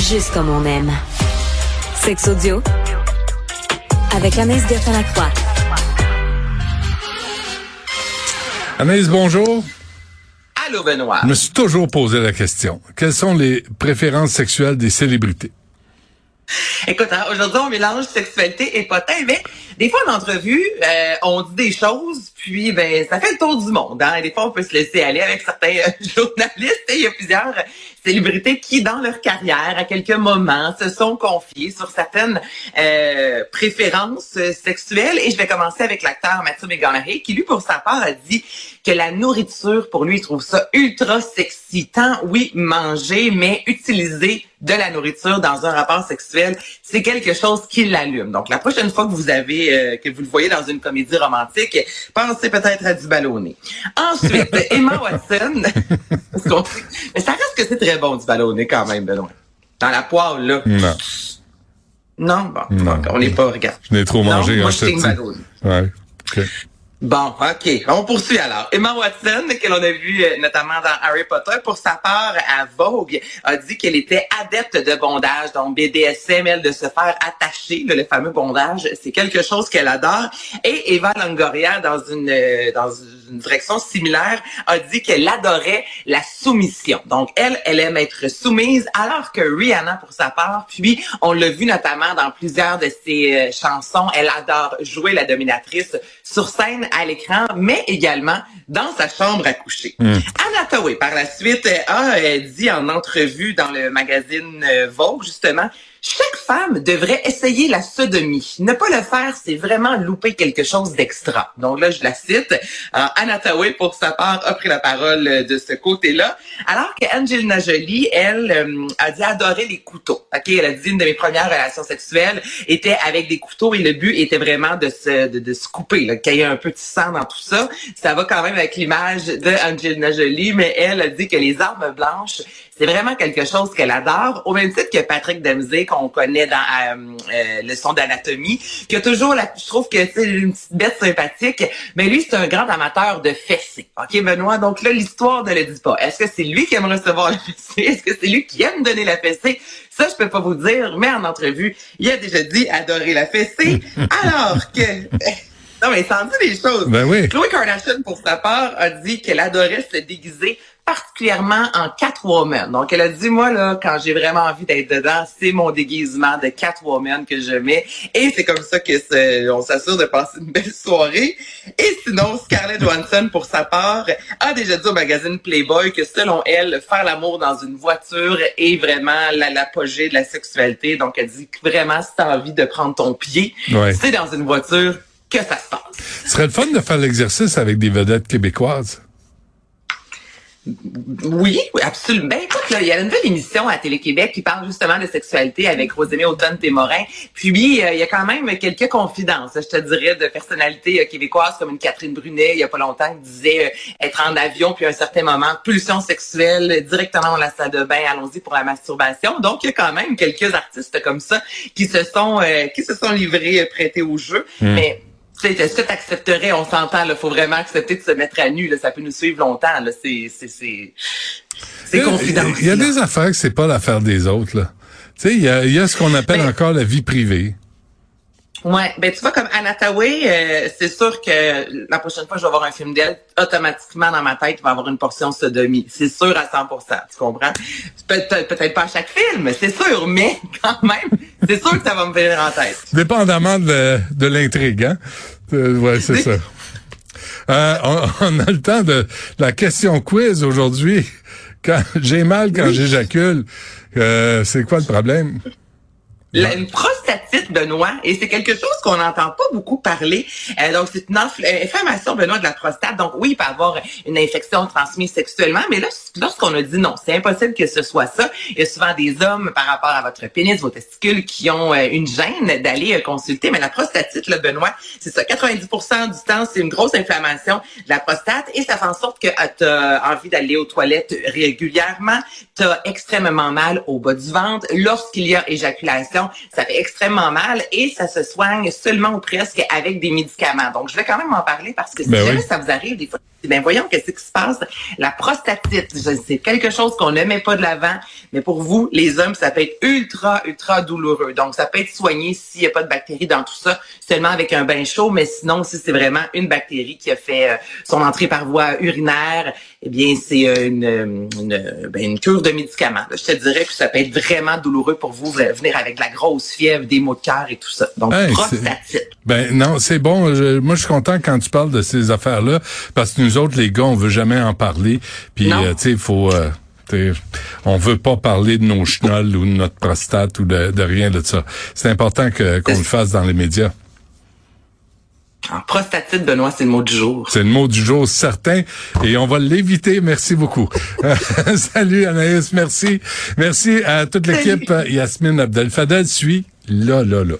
juste comme on aime. Sex audio avec Anaïs Gertin-Lacroix. Anaïs, bonjour. Allô, Benoît. Je me suis toujours posé la question. Quelles sont les préférences sexuelles des célébrités? Écoute, hein, aujourd'hui, on mélange sexualité et potin, mais des fois, en entrevue, euh, on dit des choses, puis ben ça fait le tour du monde. Hein? Des fois, on peut se laisser aller avec certains euh, journalistes. Il y a plusieurs célébrités qui, dans leur carrière, à quelques moments, se sont confiées sur certaines euh, préférences sexuelles. Et je vais commencer avec l'acteur Matthew McConaughey, qui, lui, pour sa part, a dit que la nourriture, pour lui, il trouve ça ultra sexy. Tant, oui, manger, mais utiliser de la nourriture dans un rapport sexuel, c'est quelque chose qui l'allume. Donc, la prochaine fois que vous avez, euh, que vous le voyez dans une comédie romantique, pensez peut-être à du ballonné. Ensuite, Emma Watson, mais ça que c'est très bon du ballonné quand même, Benoît. Dans la poêle, là. Non. Non, bon, non. on n'est pas, regarde. Je n'ai trop mangé moi, je ballonné. Ouais. Okay. Bon, OK. On poursuit alors. Emma Watson, que l'on a vu euh, notamment dans Harry Potter, pour sa part, à Vogue, a dit qu'elle était adepte de bondage, donc BDSM, elle, de se faire attacher, le fameux bondage, c'est quelque chose qu'elle adore. Et Eva Longoria, dans une, euh, dans une direction similaire, a dit qu'elle adorait la soumission. Donc, elle, elle aime être soumise, alors que Rihanna, pour sa part, puis on l'a vu notamment dans plusieurs de ses euh, chansons, elle adore jouer la dominatrice sur scène à l'écran, mais également dans sa chambre à coucher. Mm. Anna Tawai, par la suite, a euh, dit en entrevue dans le magazine euh, Vogue, justement, chaque femme devrait essayer la sodomie. Ne pas le faire, c'est vraiment louper quelque chose d'extra. Donc là, je la cite. Euh, Anna pour sa part, a pris la parole euh, de ce côté-là. Alors que Angelina Jolie, elle, euh, a dit adorer les couteaux. Ok, Elle a dit une de mes premières relations sexuelles était avec des couteaux et le but était vraiment de se, de, de se couper, qu'il y ait un petit sang dans tout ça. Ça va quand même avec l'image de Angelina Jolie, mais elle a dit que les armes blanches, c'est vraiment quelque chose qu'elle adore, au même titre que Patrick Dempsey, qu'on connaît dans euh, euh, le son d'anatomie, qui a toujours, la, je trouve que c'est une petite bête sympathique, mais lui, c'est un grand amateur de fessées. OK, Benoît? Donc là, l'histoire ne le dit pas. Est-ce que c'est lui qui aime recevoir la fessée? Est-ce que c'est lui qui aime donner la fessée? Ça, je peux pas vous dire, mais en entrevue, il a déjà dit adorer la fessée, alors que... Non, mais en dit des choses. Ben oui. Chloé Kardashian, pour sa part, a dit qu'elle adorait se déguiser particulièrement en Catwoman. Donc, elle a dit, moi, là, quand j'ai vraiment envie d'être dedans, c'est mon déguisement de Catwoman que je mets. Et c'est comme ça que on s'assure de passer une belle soirée. Et sinon, Scarlett Johansson, pour sa part, a déjà dit au magazine Playboy que selon elle, faire l'amour dans une voiture est vraiment l'apogée de la sexualité. Donc, elle dit que vraiment, si t'as envie de prendre ton pied, c'est dans une voiture que ça se passe. Ce serait le fun de faire l'exercice avec des vedettes québécoises. Oui, oui, absolument. Ben, écoute, là, il y a une nouvelle émission à Télé-Québec qui parle justement de sexualité avec Rosemée Automne-Témorin. Puis, euh, il y a quand même quelques confidences, je te dirais, de personnalités euh, québécoises comme une Catherine Brunet, il y a pas longtemps, qui disait euh, être en avion, puis à un certain moment, pulsion sexuelle, directement dans la salle de bain, allons-y pour la masturbation. Donc, il y a quand même quelques artistes comme ça qui se sont qui se sont livrés, prêtés au jeu. Hmm. Mais est-ce que tu accepterais, on s'entend, il faut vraiment accepter de se mettre à nu, là, ça peut nous suivre longtemps, là, c'est, c'est, c'est, c'est confidentiel. Il y a des affaires que c'est pas l'affaire des autres, là. Tu sais, il y a, y a ce qu'on appelle encore la vie privée. Ouais, ben tu vois comme Anataway, euh, c'est sûr que la prochaine fois que je vais voir un film d'elle, automatiquement dans ma tête, il va avoir une portion sodomie. C'est sûr à 100%, tu comprends? Peut-être pas à chaque film, c'est sûr, mais quand même, c'est sûr que ça va me venir en tête. Dépendamment de, de l'intrigue, hein? Euh, Ouais, c'est ça. Euh, on, a le temps de la question quiz aujourd'hui. Quand j'ai mal quand j'éjacule, euh, c'est quoi le problème? La, une Benoît, et c'est quelque chose qu'on n'entend pas beaucoup parler. Euh, donc, c'est une euh, inflammation, Benoît, de la prostate. Donc, oui, il peut avoir une infection transmise sexuellement, mais là, lorsqu'on a dit non, c'est impossible que ce soit ça. Il y a souvent des hommes, par rapport à votre pénis, vos testicules, qui ont euh, une gêne d'aller consulter. Mais la prostatite, là, Benoît, c'est ça. 90 du temps, c'est une grosse inflammation de la prostate et ça fait en sorte que tu as envie d'aller aux toilettes régulièrement. Tu as extrêmement mal au bas du ventre. Lorsqu'il y a éjaculation, ça fait extrêmement extrêmement mal et ça se soigne seulement ou presque avec des médicaments. Donc, je vais quand même en parler parce que si Ben jamais oui. ça vous arrive, des fois, ben voyons qu'est-ce qui se passe? La prostatite, c'est quelque chose qu'on ne met pas de l'avant, mais pour vous, les hommes, ça peut être ultra, ultra douloureux. Donc, ça peut être soigné s'il n'y a pas de bactéries dans tout ça, seulement avec un bain chaud, mais sinon, si c'est vraiment une bactérie qui a fait euh, son entrée par voie urinaire, eh bien, c'est euh, une, euh, une, ben, une cure de médicaments. Je te dirais que ça peut être vraiment douloureux pour vous, euh, venir avec de la grosse fièvre, des maux de cœur et tout ça. Donc, Hey, prostatite. Ben non, c'est bon. Je- moi, je suis content quand tu parles de ces affaires-là parce que nous autres, les gars, on veut jamais en parler. Puis, euh, tu sais, il faut. euh, on veut pas parler de nos chenolles ou de notre prostate ou de, de rien de ça. C'est important qu'on le fasse dans les médias. En prostatite, Benoît, c'est le mot du jour. C'est le mot du jour certain et on va l'éviter. Merci beaucoup. Salut Anaïs, merci. Merci à toute l'équipe. Yasmine Abdel Fadel suit là, là, là.